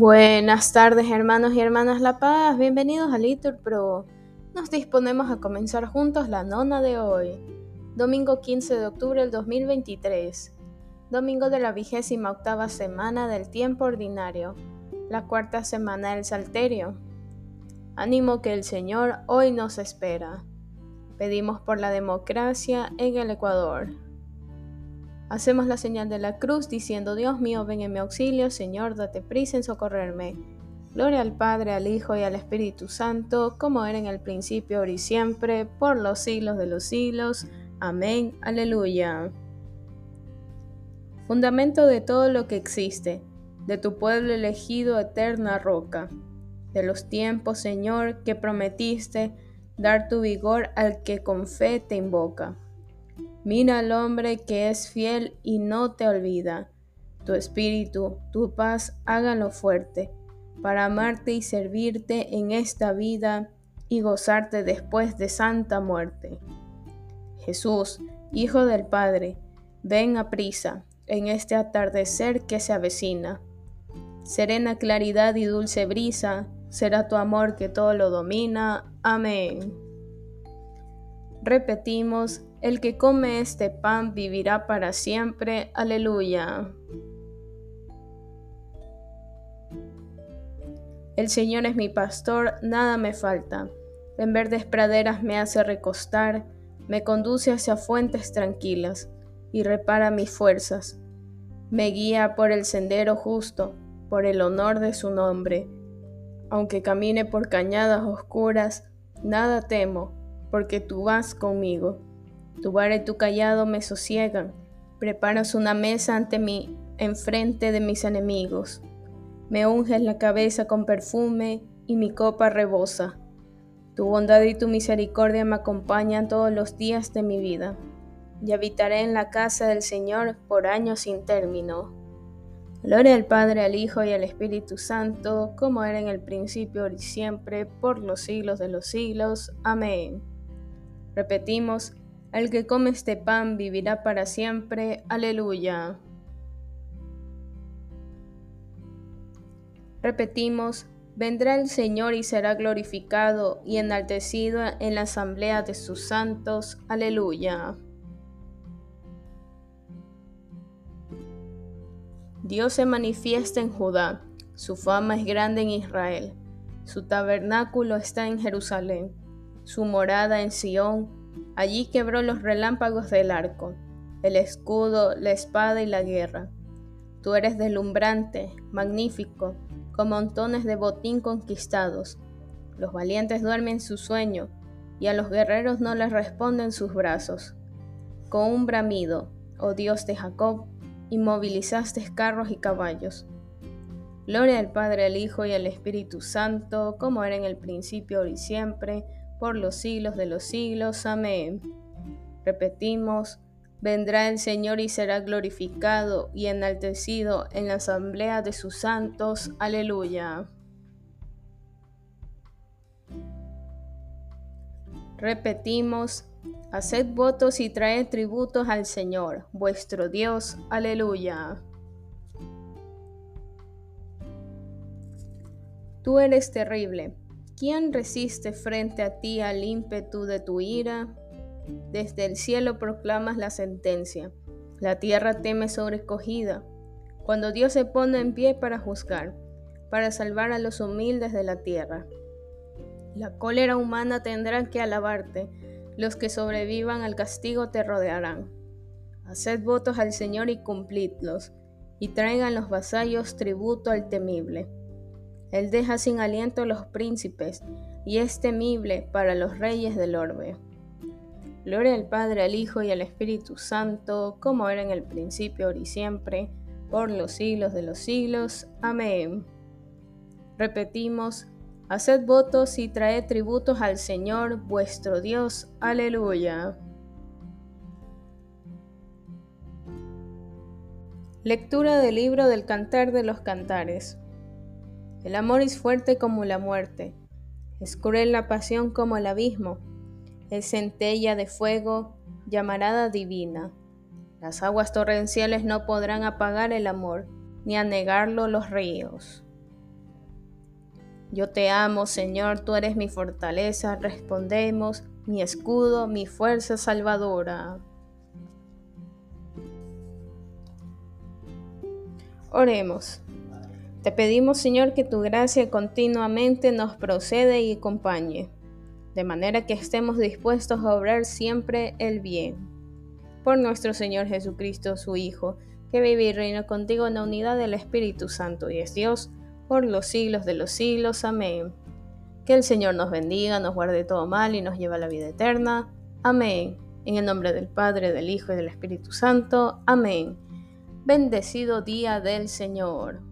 Buenas tardes hermanos y hermanas La Paz, bienvenidos a Litur Pro. Nos disponemos a comenzar juntos la nona de hoy, domingo 15 de octubre del 2023, domingo de la vigésima octava semana del tiempo ordinario, la cuarta semana del Salterio. Ánimo que el Señor hoy nos espera. Pedimos por la democracia en el Ecuador. Hacemos la señal de la cruz diciendo, Dios mío, ven en mi auxilio, Señor, date prisa en socorrerme. Gloria al Padre, al Hijo y al Espíritu Santo, como era en el principio, ahora y siempre, por los siglos de los siglos. Amén. Aleluya. Fundamento de todo lo que existe, de tu pueblo elegido, eterna roca, de los tiempos, Señor, que prometiste dar tu vigor al que con fe te invoca. Mira al hombre que es fiel y no te olvida. Tu espíritu, tu paz, hágalo fuerte, para amarte y servirte en esta vida y gozarte después de santa muerte. Jesús, Hijo del Padre, ven a prisa en este atardecer que se avecina. Serena claridad y dulce brisa, será tu amor que todo lo domina. Amén. Repetimos, el que come este pan vivirá para siempre. Aleluya. El Señor es mi pastor, nada me falta. En verdes praderas me hace recostar, me conduce hacia fuentes tranquilas y repara mis fuerzas. Me guía por el sendero justo, por el honor de su nombre. Aunque camine por cañadas oscuras, nada temo, porque tú vas conmigo. Tu vara y tu callado me sosiegan. Preparas una mesa ante mí, enfrente de mis enemigos. Me unges la cabeza con perfume y mi copa rebosa. Tu bondad y tu misericordia me acompañan todos los días de mi vida, y habitaré en la casa del Señor por años sin término. Gloria al Padre, al Hijo y al Espíritu Santo, como era en el principio, y siempre, por los siglos de los siglos. Amén. Repetimos, el que come este pan vivirá para siempre. Aleluya. Repetimos, vendrá el Señor y será glorificado y enaltecido en la asamblea de sus santos. Aleluya. Dios se manifiesta en Judá, su fama es grande en Israel, su tabernáculo está en Jerusalén, su morada en Sión Allí quebró los relámpagos del arco, el escudo, la espada y la guerra. Tú eres deslumbrante, magnífico, con montones de botín conquistados. Los valientes duermen su sueño, y a los guerreros no les responden sus brazos. Con un bramido, oh Dios de Jacob, inmovilizaste carros y caballos. Gloria al Padre, al Hijo y al Espíritu Santo, como era en el principio, y siempre, por los siglos de los siglos. Amén. Repetimos, vendrá el Señor y será glorificado y enaltecido en la asamblea de sus santos. Aleluya. Repetimos, haced votos y traed tributos al Señor, vuestro Dios. Aleluya. Tú eres terrible ¿Quién resiste frente a ti al ímpetu de tu ira? Desde el cielo proclamas la sentencia. La tierra teme sobrecogida. Cuando Dios se pone en pie para juzgar, para salvar a los humildes de la tierra. La cólera humana tendrá que alabarte. Los que sobrevivan al castigo te rodearán. Haced votos al Señor y cumplidlos, y traigan los vasallos tributo al temible. Él deja sin aliento a los príncipes y es temible para los reyes del orbe. Gloria al Padre, al Hijo y al Espíritu Santo, como era en el principio, ahora y siempre, por los siglos de los siglos. Amén. Repetimos, haced votos y traed tributos al Señor vuestro Dios. Aleluya. Lectura del libro del Cantar de los Cantares. El amor es fuerte como la muerte, es cruel la pasión como el abismo, es centella de fuego, llamarada divina. Las aguas torrenciales no podrán apagar el amor, ni anegarlo los ríos. Yo te amo, Señor, tú eres mi fortaleza, respondemos, mi escudo, mi fuerza salvadora. Oremos. Te pedimos, Señor, que tu gracia continuamente nos procede y acompañe, de manera que estemos dispuestos a obrar siempre el bien. Por nuestro Señor Jesucristo, su Hijo, que vive y reina contigo en la unidad del Espíritu Santo y es Dios, por los siglos de los siglos. Amén. Que el Señor nos bendiga, nos guarde todo mal y nos lleve a la vida eterna. Amén. En el nombre del Padre, del Hijo y del Espíritu Santo. Amén. Bendecido día del Señor.